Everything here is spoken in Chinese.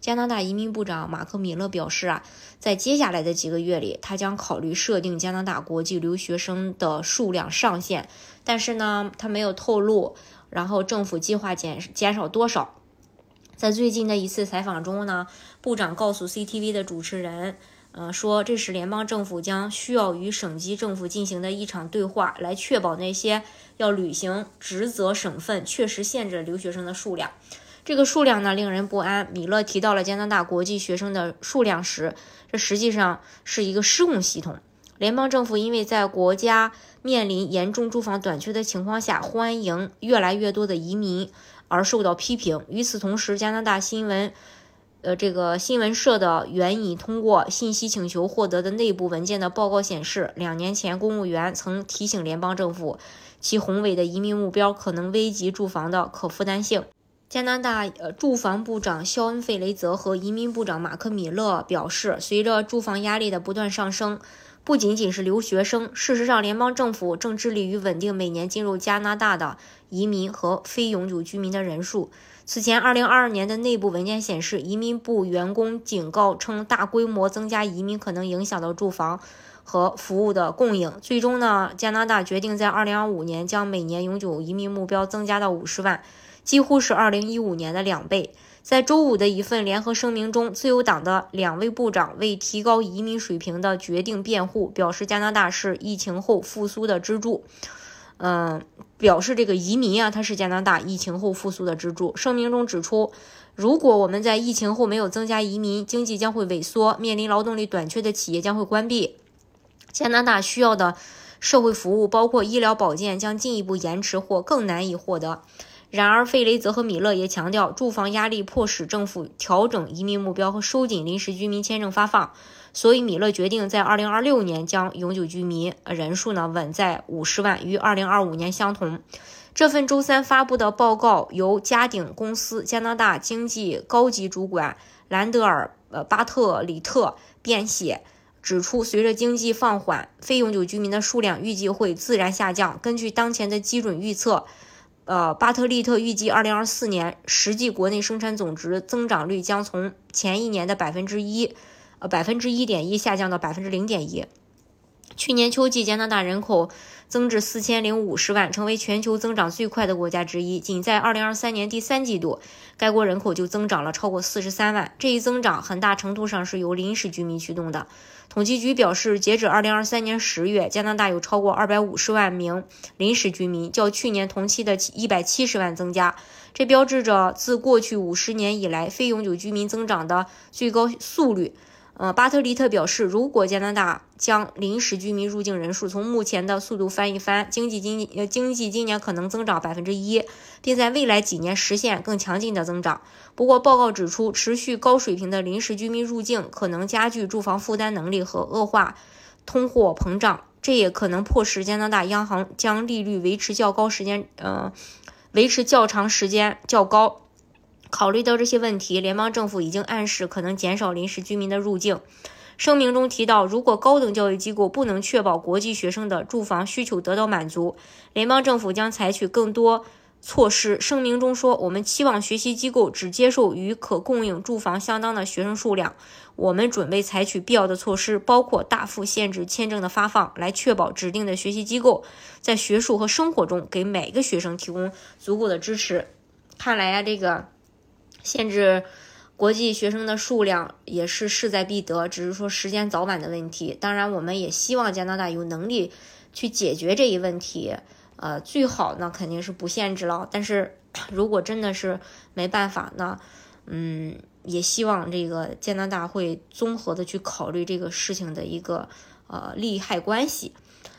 加拿大移民部长马克·米勒表示啊，在接下来的几个月里，他将考虑设定加拿大国际留学生的数量上限，但是呢，他没有透露，然后政府计划减减少多少。在最近的一次采访中呢，部长告诉 CTV 的主持人，呃，说这是联邦政府将需要与省级政府进行的一场对话，来确保那些要履行职责省份确实限制留学生的数量。这个数量呢令人不安。米勒提到了加拿大国际学生的数量时，这实际上是一个失控系统。联邦政府因为在国家面临严重住房短缺的情况下，欢迎越来越多的移民而受到批评。与此同时，加拿大新闻，呃，这个新闻社的援引通过信息请求获得的内部文件的报告显示，两年前公务员曾提醒联邦政府，其宏伟的移民目标可能危及住房的可负担性。加拿大呃住房部长肖恩·费雷泽和移民部长马克·米勒表示，随着住房压力的不断上升，不仅仅是留学生，事实上，联邦政府正致力于稳定每年进入加拿大的移民和非永久居民的人数。此前，2022年的内部文件显示，移民部员工警告称，大规模增加移民可能影响到住房和服务的供应。最终呢，加拿大决定在2025年将每年永久移民目标增加到50万。几乎是2015年的两倍。在周五的一份联合声明中，自由党的两位部长为提高移民水平的决定辩护，表示加拿大是疫情后复苏的支柱。嗯，表示这个移民啊，它是加拿大疫情后复苏的支柱。声明中指出，如果我们在疫情后没有增加移民，经济将会萎缩，面临劳动力短缺的企业将会关闭，加拿大需要的社会服务，包括医疗保健，将进一步延迟或更难以获得。然而，费雷泽和米勒也强调，住房压力迫使政府调整移民目标和收紧临时居民签证发放。所以，米勒决定在2026年将永久居民人数呢稳在50万，与2025年相同。这份周三发布的报告由嘉鼎公司加拿大经济高级主管兰德尔·呃巴特里特编写，指出，随着经济放缓，非永久居民的数量预计会自然下降。根据当前的基准预测。呃，巴特利特预计，二零二四年实际国内生产总值增长率将从前一年的百分之一，呃百分之一点一下降到百分之零点一。去年秋季，加拿大人口增至四千零五十万，成为全球增长最快的国家之一。仅在二零二三年第三季度，该国人口就增长了超过四十三万。这一增长很大程度上是由临时居民驱动的。统计局表示，截止二零二三年十月，加拿大有超过二百五十万名临时居民，较去年同期的一百七十万增加。这标志着自过去五十年以来，非永久居民增长的最高速率。呃，巴特利特表示，如果加拿大将临时居民入境人数从目前的速度翻一番，经济今呃经济今年可能增长百分之一，并在未来几年实现更强劲的增长。不过，报告指出，持续高水平的临时居民入境可能加剧住房负担能力和恶化通货膨胀，这也可能迫使加拿大央行将利率维持较高时间，呃，维持较长时间较高。考虑到这些问题，联邦政府已经暗示可能减少临时居民的入境。声明中提到，如果高等教育机构不能确保国际学生的住房需求得到满足，联邦政府将采取更多措施。声明中说：“我们期望学习机构只接受与可供应住房相当的学生数量。我们准备采取必要的措施，包括大幅限制签证的发放，来确保指定的学习机构在学术和生活中给每个学生提供足够的支持。”看来呀，这个。限制国际学生的数量也是势在必得，只是说时间早晚的问题。当然，我们也希望加拿大有能力去解决这一问题。呃，最好呢肯定是不限制了。但是 如果真的是没办法，呢嗯，也希望这个加拿大会综合的去考虑这个事情的一个呃利害关系。